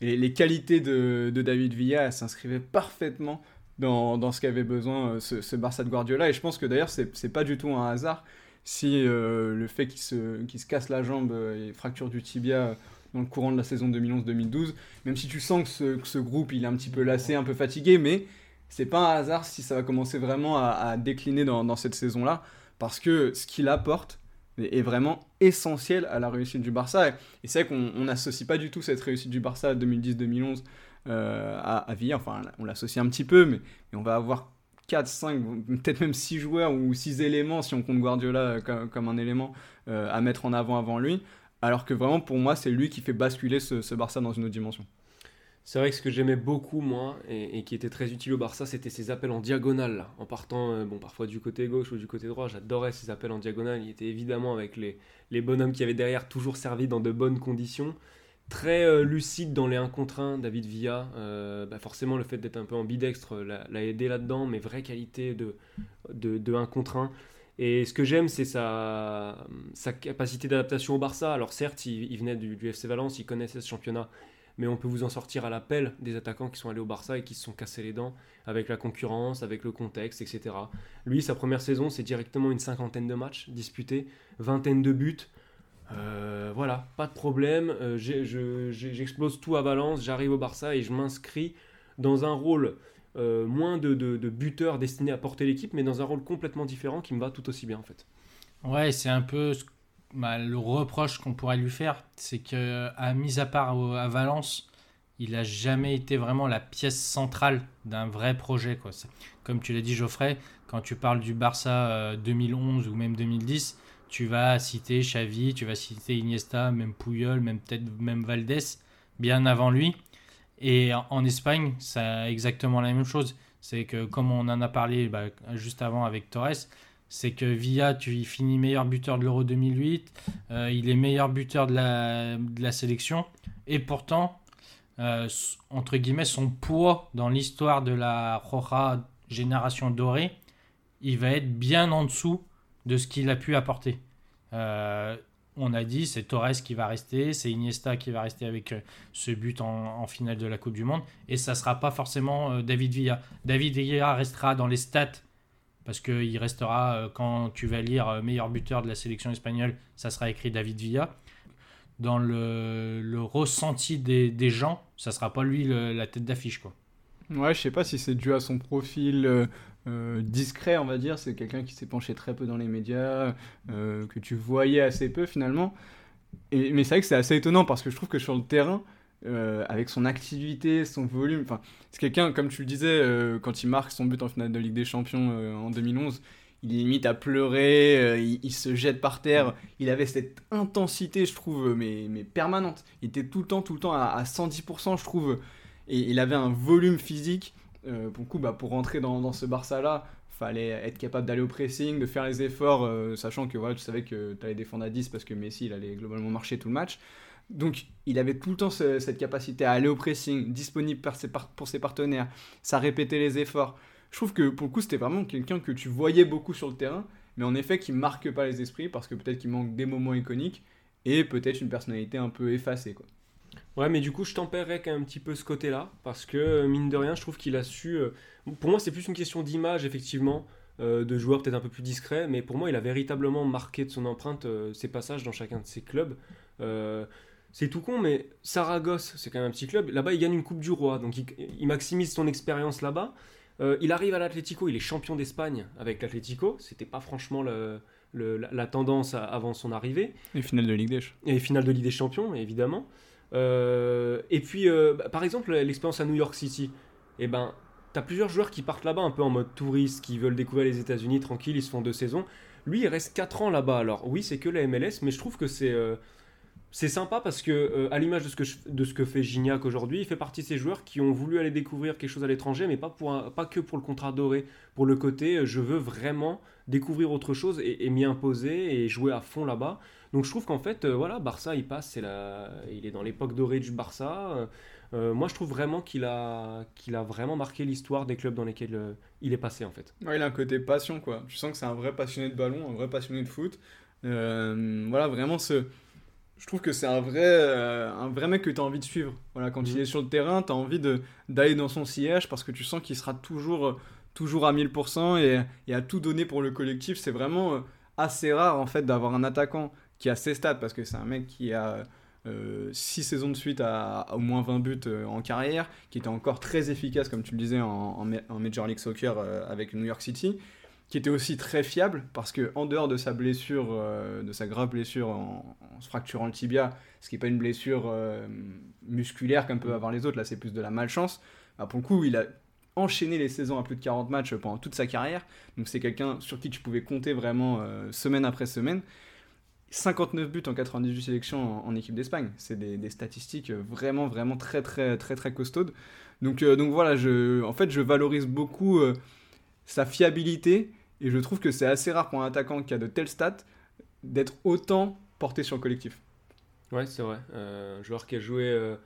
Et les qualités de, de David Villa s'inscrivaient parfaitement dans, dans ce qu'avait besoin euh, ce, ce Barça de Guardiola. Et je pense que d'ailleurs, c'est pas du tout un hasard si euh, le fait qu'il se, se casse la jambe et fracture du tibia dans le courant de la saison 2011-2012, même si tu sens que ce, que ce groupe il est un petit peu lassé, un peu fatigué, mais c'est pas un hasard si ça va commencer vraiment à, décliner dans, cette saison-là, parce que ce qu'il apporte est vraiment essentiel à la réussite du Barça. Et, c'est vrai qu'on on n'associe pas du tout cette réussite du Barça 2010-2011 euh, à, à enfin on l'associe un petit peu, mais, mais on va avoir 4, 5, peut-être même 6 joueurs ou 6 éléments, si on compte Guardiola euh, comme, comme un élément euh, à mettre en avant avant lui. Alors que vraiment, pour moi, c'est lui qui fait basculer ce, Barça dans une autre dimension. C'est vrai que ce que j'aimais beaucoup, moi, et, qui était très utile au Barça, c'était ses appels en diagonale, en partant, euh, bon, parfois du côté gauche ou du côté droit. J'adorais ces appels en diagonale. Il était évidemment avec les, les bonhommes qui avaient derrière toujours servi dans de bonnes conditions. Très euh, lucide dans les 1 contre 1, David Villa. Euh, bah, forcément, le fait d'être un peu ambidextre l'a aidé là-dedans, mais vraie qualité de, de, de 1 contre 1. Et ce que j'aime, c'est sa, sa capacité d'adaptation au Barça. Alors certes, il, il venait du, du FC Valence, il connaissait ce championnat, mais on peut vous en sortir à l'appel des attaquants qui sont allés au Barça et qui se sont cassés les dents avec la concurrence, avec le contexte, etc. Lui, sa première saison, c'est directement une cinquantaine de matchs disputés, vingtaine de buts. Euh, voilà, pas de problème. Euh, J'explose tout à Valence, j'arrive au Barça et je m'inscris dans un rôle euh, moins de, buteur destiné à porter l'équipe, mais dans un rôle complètement différent qui me va tout aussi bien en fait. Ouais, c'est un peu bah, le reproche qu'on pourrait lui faire, c'est que, à mis à part à Valence, il a jamais été vraiment la pièce centrale d'un vrai projet. Quoi. Comme tu l'as dit, Geoffrey, quand tu parles du Barça euh, 2011 ou même 2010, tu vas citer Xavi, tu vas citer Iniesta, même Puyol, même peut-être même Valdés, bien avant lui. Et en, Espagne, c'est exactement la même chose. C'est que comme on en a parlé bah, juste avant avec Torres, c'est que Villa, tu il finit meilleur buteur de l'Euro 2008, euh, il est meilleur buteur de la, sélection, et pourtant, euh, entre guillemets, son poids dans l'histoire de la Roja génération dorée, il va être bien en dessous de ce qu'il a pu apporter. Euh, on a dit, c'est Torres qui va rester, c'est Iniesta qui va rester avec euh, ce but en, finale de la Coupe du Monde, et ça sera pas forcément euh, David Villa. David Villa restera dans les stats parce qu'il restera, quand tu vas lire meilleur buteur de la sélection espagnole, ça sera écrit David Villa. Dans le, ressenti des, gens, ça sera pas lui la tête d'affiche. quoi. Ouais, je sais pas si c'est dû à son profil euh, euh, discret, on va dire. C'est quelqu'un qui s'est penché très peu dans les médias, euh, que tu voyais assez peu finalement. Mais c'est vrai que c'est assez étonnant parce que je trouve que sur le terrain, avec son activité, son volume, c'est quelqu'un, comme tu le disais, quand il marque son but en finale de Ligue des Champions en 2011, il limite à pleurer, il, se jette par terre. Il avait cette intensité, je trouve, mais, permanente. Il était tout le temps, tout le temps à 110%, je trouve. Et il avait un volume physique. Euh, pour le coup, bah, pour rentrer dans, ce Barça-là, fallait être capable d'aller au pressing, de faire les efforts, euh, sachant que voilà, tu savais que tu allais défendre à 10 parce que Messi, il allait globalement marcher tout le match. Donc, il avait tout le temps ce- cette capacité à aller au pressing, disponible pour ses partenaires, ça répétait les efforts. Je trouve que pour le coup, c'était vraiment quelqu'un que tu voyais beaucoup sur le terrain, mais en effet qui marque pas les esprits parce que peut-être qu'il manque des moments iconiques et peut-être une personnalité un peu effacée. Ouais, mais du coup, je tempérerais quand même un petit peu ce côté-là, parce que, euh, mine de rien, je trouve qu'il a su... euh, Pour moi, c'est plus une question d'image, effectivement, euh, de joueur peut-être un peu plus discret, mais pour moi, il a véritablement marqué de son empreinte euh, ses passages dans chacun de ses clubs. C'est tout con, mais Saragosse, c'est quand même un petit club. Là-bas, il gagne une Coupe du Roi, donc il, il maximise son expérience là-bas. Il arrive à l'Atlético, il est champion d'Espagne avec l'Atlético. C'était pas franchement le- le- la, la tendance avant son arrivée. Et finale de Ligue des Champions. Et finale de Ligue des Champions, évidemment. Euh, et puis, euh, bah, par exemple, l'expérience à New York City. Et ben, t'as plusieurs joueurs qui partent là-bas un peu en mode touriste, qui veulent découvrir les États-Unis tranquille, ils se font deux saisons. Lui, il reste 4 ans là-bas. Alors, oui, c'est que la MLS, mais je trouve que c'est. C'est sympa parce que, euh, à l'image de, ce que je- de ce que fait Gignac aujourd'hui, il fait partie de ces joueurs qui ont voulu aller découvrir quelque chose à l'étranger, mais pas, pour pas que pour le contrat doré, pour le côté euh, je veux vraiment découvrir autre chose et, m'y imposer et jouer à fond là-bas. Donc je trouve qu'en fait, euh, voilà, Barça, il passe, il est dans l'époque dorée du Barça. Moi, je trouve vraiment qu'il a, qu'il a vraiment marqué l'histoire des clubs dans lesquels il est passé, en fait. Il a un côté passion, quoi. Tu sens que c'est un vrai passionné de ballon, un vrai passionné de foot. Voilà, vraiment, ce... je trouve que c'est un vrai, euh, un vrai mec que tu as envie de suivre. Voilà, quand il est sur le terrain, tu as envie de- d'aller dans son sillage parce que tu sens qu'il sera toujours, toujours à 1000% et, et à tout donner pour le collectif. C'est vraiment euh, assez rare, en fait, d'avoir un attaquant qui a ses stats parce que c'est un mec qui a. 6 saisons de suite à, à au moins 20 buts euh, en carrière, qui était encore très efficace, comme tu le disais, en, en ma- en Major League Soccer euh, avec New York City, qui était aussi très fiable, parce que en dehors de sa blessure, euh, de sa grave blessure en, se fracturant le tibia, ce qui n'est pas une blessure euh, musculaire comme peuvent avoir les autres, là c'est plus de la malchance, bah, pour le coup il a enchaîné les saisons à plus de 40 matchs pendant toute sa carrière, donc c'est quelqu'un sur qui tu pouvais compter vraiment euh, semaine après semaine. 59 buts en 98 sélections en, équipe d'Espagne. C'est des, statistiques vraiment, vraiment très, très, très, très costaudes. Donc, donc voilà, en fait, je valorise beaucoup sa fiabilité et je trouve que c'est assez rare pour un attaquant qui a de telles stats d'être autant porté sur le collectif. Ouais, c'est vrai. Euh, un joueur qui a joué euh,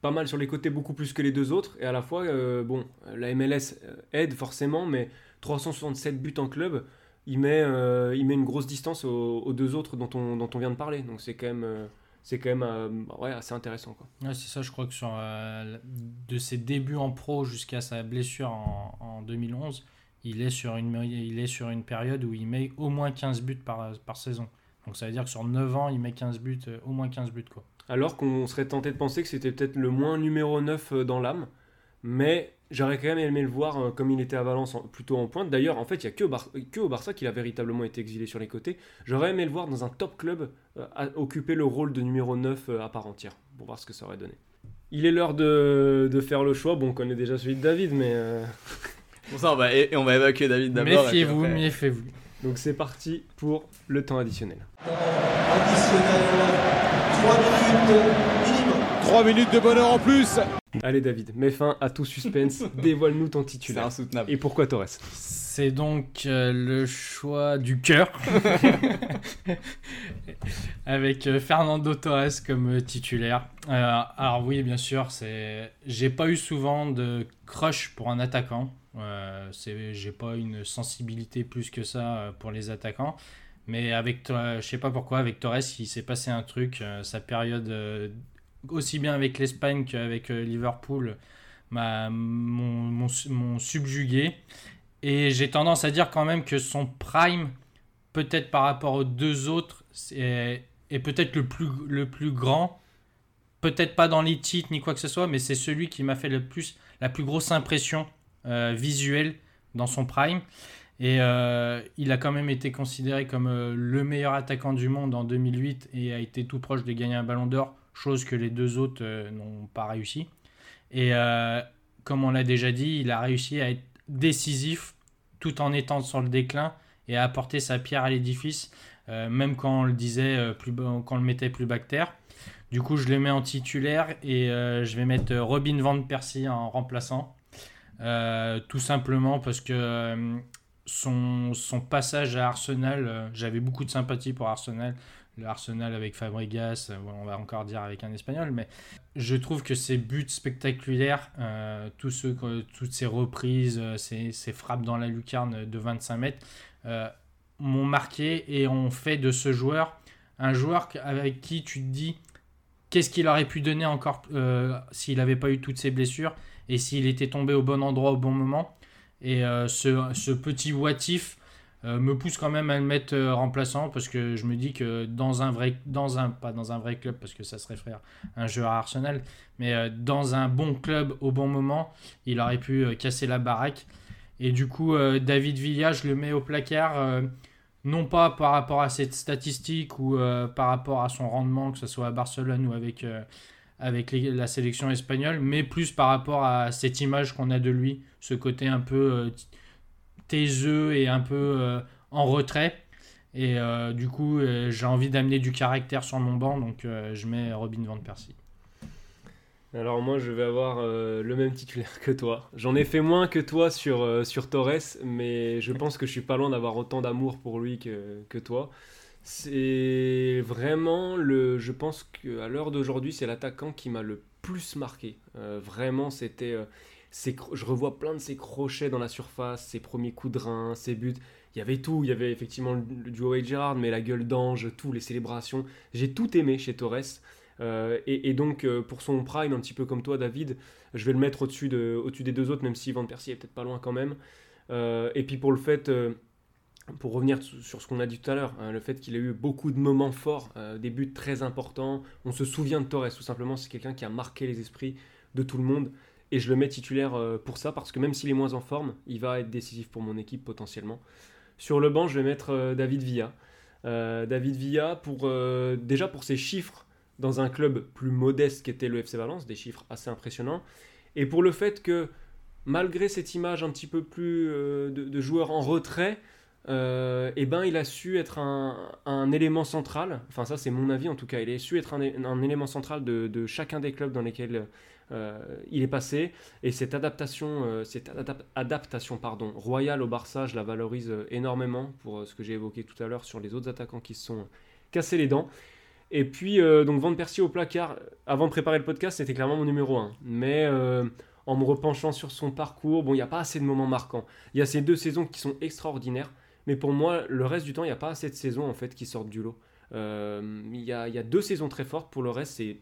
pas mal sur les côtés, beaucoup plus que les deux autres. Et à la fois, euh, bon, la MLS euh, aide forcément, mais 367 buts en club, il met, euh, il met une grosse distance aux, aux deux autres dont on, dont on vient de parler. Donc c'est quand même, euh, c'est quand même euh, ouais, assez intéressant. Quoi. Ouais, c'est ça, je crois que sur, euh, de ses débuts en pro jusqu'à sa blessure en, en 2011, il est, sur une, période où il met au moins 15 buts par, saison. Donc ça veut dire que sur 9 ans, il met 15 buts, euh, au moins 15 buts. Quoi. Alors qu'on serait tenté de penser que c'était peut-être le moins numéro 9 euh, dans l'âme. Mais j'aurais quand même aimé le voir euh, comme il était à Valence, en- plutôt en pointe. D'ailleurs, en fait, il n'y a que, au Barça qu'il a véritablement été exilé sur les côtés. J'aurais aimé le voir dans un top club occuper le rôle de numéro 9 euh, à part entière, pour voir ce que ça aurait donné. Il est l'heure de, de faire le choix. Bon, on connaît déjà celui de David, mais... Bon ça, on va, et, on va évacuer David d'abord. Méfiez-vous, après- méfiez-vous. Donc c'est parti pour le temps additionnel. Additionnel, 3 minutes. 3 minutes de bonheur en plus Allez David, mets fin à tout suspense, dévoile-nous ton C'est titulaire. insoutenable. Et pourquoi Torres C'est donc euh, le choix du cœur. Avec euh, Fernando Torres comme euh, titulaire. Euh, alors oui, bien sûr, c'est j'ai pas eu souvent de crush pour un attaquant. Euh, c'est j'ai pas une sensibilité plus que ça pour les attaquants. Mais avec je sais pas pourquoi avec Torres, il s'est passé un truc. euh, sa période euh, aussi bien avec l'Espagne qu'avec euh, Liverpool m'ont m'ont- m'ont subjugué. Et j'ai tendance à dire quand même que son prime, peut-être par rapport aux deux autres, c'est- est peut-être le plus, le plus grand. Peut-être pas dans les titres ni quoi que ce soit, mais c'est celui qui m'a fait le plus, la plus grosse impression euh, visuelle dans son prime. Et euh, il a quand même été considéré comme le meilleur attaquant du monde en 2008 et a été tout proche de gagner un ballon d'or, chose que les deux autres euh, n'ont pas réussi. Et euh, comme on l'a déjà dit, il a réussi à être décisif tout en étant sur le déclin et à apporter sa pierre à l'édifice, euh, même quand on le disait plus quand on le mettait plus bactère. Du coup, je le mets en titulaire et je vais mettre Robin van Persie en remplaçant. Tout simplement parce que son, passage à Arsenal, j'avais beaucoup de sympathie pour Arsenal. Le Arsenal avec Fabregas, euh, on va encore dire avec un espagnol, mais je trouve que ses buts spectaculaires, euh, toutes ces reprises, euh, ces, ces frappes dans la lucarne de 25 mètres, m'ont marqué et ont fait de ce joueur un joueur avec qui tu te dis qu'est-ce qu'il aurait pu donner encore s'il n'avait pas eu toutes ces blessures et s'il était tombé au bon endroit au bon moment. Et ce, ce petit what-if euh, me pousse quand même à le mettre euh, remplaçant parce que je me dis que dans un vrai, club parce que ça serait frère un jeu à Arsenal, mais euh, dans un bon club au bon moment, il aurait pu euh, casser la baraque. Et du coup, euh, David Villa, je le mets au placard, euh, non pas par rapport à cette statistique ou euh, par rapport à son rendement, que ce soit à Barcelone ou avec, euh, la sélection espagnole, mais plus par rapport à cette image qu'on a de lui, ce côté un peu euh, taiseux et un peu euh, en retrait. Et euh, du coup, euh, j'ai envie d'amener du caractère sur mon banc, donc je mets Robin Van Persie. Alors moi je vais avoir le même titulaire que toi. J'en ai fait moins que toi sur, sur Torres, mais je pense que je suis pas loin d'avoir autant d'amour pour lui que, que toi. C'est vraiment le. Je pense qu'à l'heure d'aujourd'hui, c'est l'attaquant qui m'a le plus marqué. Vraiment, c'était. Je revois plein de ses crochets dans la surface, ses premiers coups de rein, ses buts. Il y avait tout. Il y avait effectivement le, duo avec Gerrard, mais la gueule d'ange, tout, les célébrations. J'ai tout aimé chez Torres. Euh, et, et donc, euh, pour son prime, un petit peu comme toi, David, je vais le mettre au-dessus de, au-dessus des deux autres, même si Van Persie est peut-être pas loin quand même. Euh, et puis pour le fait, pour revenir su- sur ce qu'on a dit tout à l'heure, hein, le fait qu'il a eu beaucoup de moments forts, des buts très importants. On se souvient de Torres, tout simplement, c'est quelqu'un qui a marqué les esprits de tout le monde. Et je le mets titulaire euh, pour ça, parce que même s'il est moins en forme, il va être décisif pour mon équipe potentiellement. Sur le banc, je vais mettre euh, David Villa. Euh, David Villa, pour, déjà pour ses chiffres dans un club plus modeste qu'était le FC Valence, des chiffres assez impressionnants. Et pour le fait que, malgré cette image un petit peu plus de, joueur en retrait, euh, eh ben, il a su être un, élément central, enfin ça c'est mon avis en tout cas, il a su être un, élément central de, chacun des clubs dans lesquels il est passé, et cette adaptation, euh, cette adap- adaptation pardon, royale au Barça, je la valorise euh, énormément pour euh, ce que j'ai évoqué tout à l'heure sur les autres attaquants qui se sont cassés les dents. Et puis, euh, donc, Van Persie au placard, avant de préparer le podcast, c'était clairement mon numéro 1. Mais euh, en me repenchant sur son parcours, bon, il n'y a pas assez de moments marquants. Il y a ces deux saisons qui sont extraordinaires, mais pour moi, le reste du temps, il n'y a pas assez de saisons en fait qui sortent du lot. Euh, Il y, y a deux saisons très fortes, pour le reste, c'est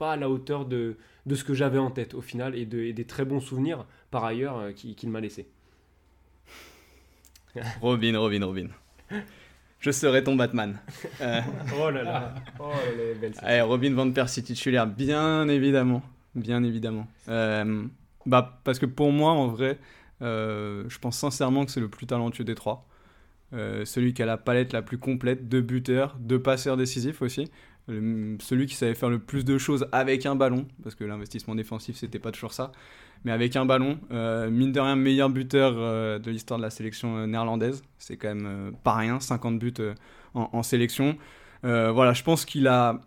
pas à la hauteur de, de ce que j'avais en tête au final et, de- et des très bons souvenirs par ailleurs euh, qui- qu'il m'a laissé. Robin, Robin, Robin. Je serai ton Batman. Euh, Oh là là, oh là là, belle saison. allez, Robin Van Persie titulaire, bien évidemment. Bien évidemment. Euh, bah, parce que pour moi, en vrai, euh, je pense sincèrement que c'est le plus talentueux des trois. Euh, celui qui a la palette la plus complète de buteurs, de passeurs décisifs aussi. Celui qui savait faire le plus de choses avec un ballon, parce que l'investissement défensif, c'était pas toujours ça, mais avec un ballon. Euh, mine de rien, meilleur buteur euh, de l'histoire de la sélection euh, néerlandaise. C'est quand même pas rien, 50 buts en, sélection. voilà, je pense qu'il a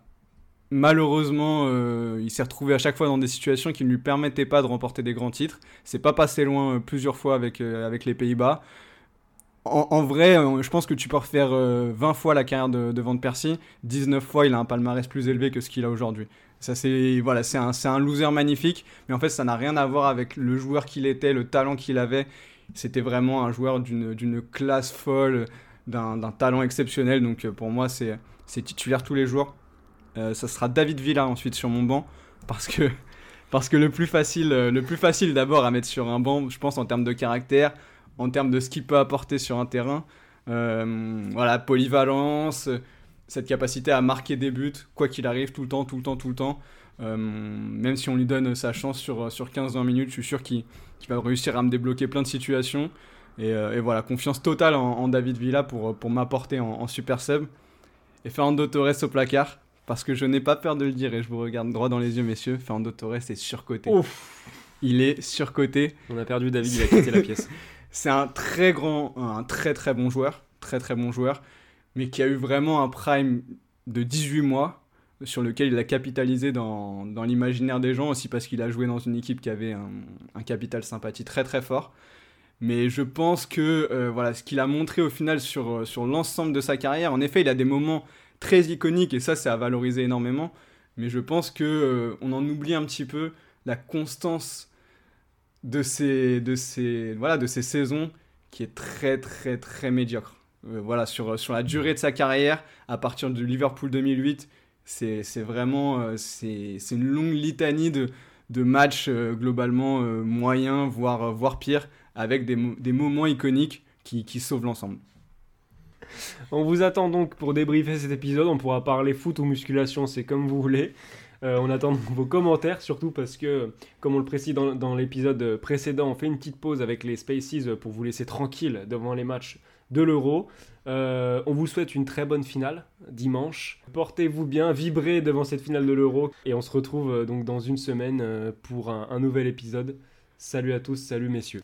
malheureusement, il s'est retrouvé à chaque fois dans des situations qui ne lui permettaient pas de remporter des grands titres. C'est pas passé loin plusieurs fois avec, avec les Pays-Bas en, vrai, euh, je pense que tu peux refaire 20 euh, fois la carrière de, de Van Persie. 19 fois, il a un palmarès plus élevé que ce qu'il a aujourd'hui. Ça, c'est voilà, c'est un, un, loser magnifique, mais en fait, ça n'a rien à voir avec le joueur qu'il était, le talent qu'il avait. C'était vraiment un joueur d'une classe folle, d'un talent exceptionnel. Donc, euh, pour moi, c'est titulaire tous les jours. ça sera David Villa ensuite sur mon banc, parce que, parce que le plus facile, le plus facile d'abord à mettre sur un banc, je pense, en termes de caractère, en termes de ce qu'il peut apporter sur un terrain. Euh, voilà, polyvalence, cette capacité à marquer des buts, quoi qu'il arrive, tout le temps, tout le temps, tout le temps. Euh, même si on lui donne sa chance sur, sur 15-20 minutes, je suis sûr qu'il va réussir à me débloquer plein de situations. Et, euh, voilà, confiance totale en, David Villa pour, pour m'apporter en, super sub. Et Fernando Torres au placard, parce que je n'ai pas peur de le dire et je vous regarde droit dans les yeux, messieurs. Fernando Torres est surcoté. Ouf. Il est surcoté. On a perdu David, il a quitté la pièce. C'est un très grand, un très très bon joueur, très très bon joueur, mais qui a eu vraiment un prime de 18 mois sur lequel il a capitalisé dans, dans l'imaginaire des gens, aussi parce qu'il a joué dans une équipe qui avait un, capital sympathie très très fort. Mais je pense que euh, voilà, ce qu'il a montré au final sur, euh, sur l'ensemble de sa carrière, en effet, il a des moments très iconiques et ça, c'est à valoriser énormément. Mais je pense que euh, on en oublie un petit peu la constance de ces, de ces, voilà, de ces saisons qui est très très très médiocre. Euh, voilà, sur, sur la durée de sa carrière, à partir du Liverpool 2008, c'est vraiment euh, c'est une longue litanie de, de matchs euh, globalement moyens, voire, voire pire, avec des, des moments iconiques qui, qui sauvent l'ensemble. On vous attend donc pour débriefer cet épisode. On pourra parler foot ou musculation, c'est comme vous voulez. Euh, on attend vos commentaires, surtout parce que, comme on le précise dans, l'épisode précédent, on fait une petite pause avec les Spaces pour vous laisser tranquille devant les matchs de l'Euro. Euh, on vous souhaite une très bonne finale dimanche. Portez-vous bien, vibrez devant cette finale de l'Euro. Et on se retrouve euh, donc dans une semaine pour un nouvel épisode. Salut à tous, salut messieurs.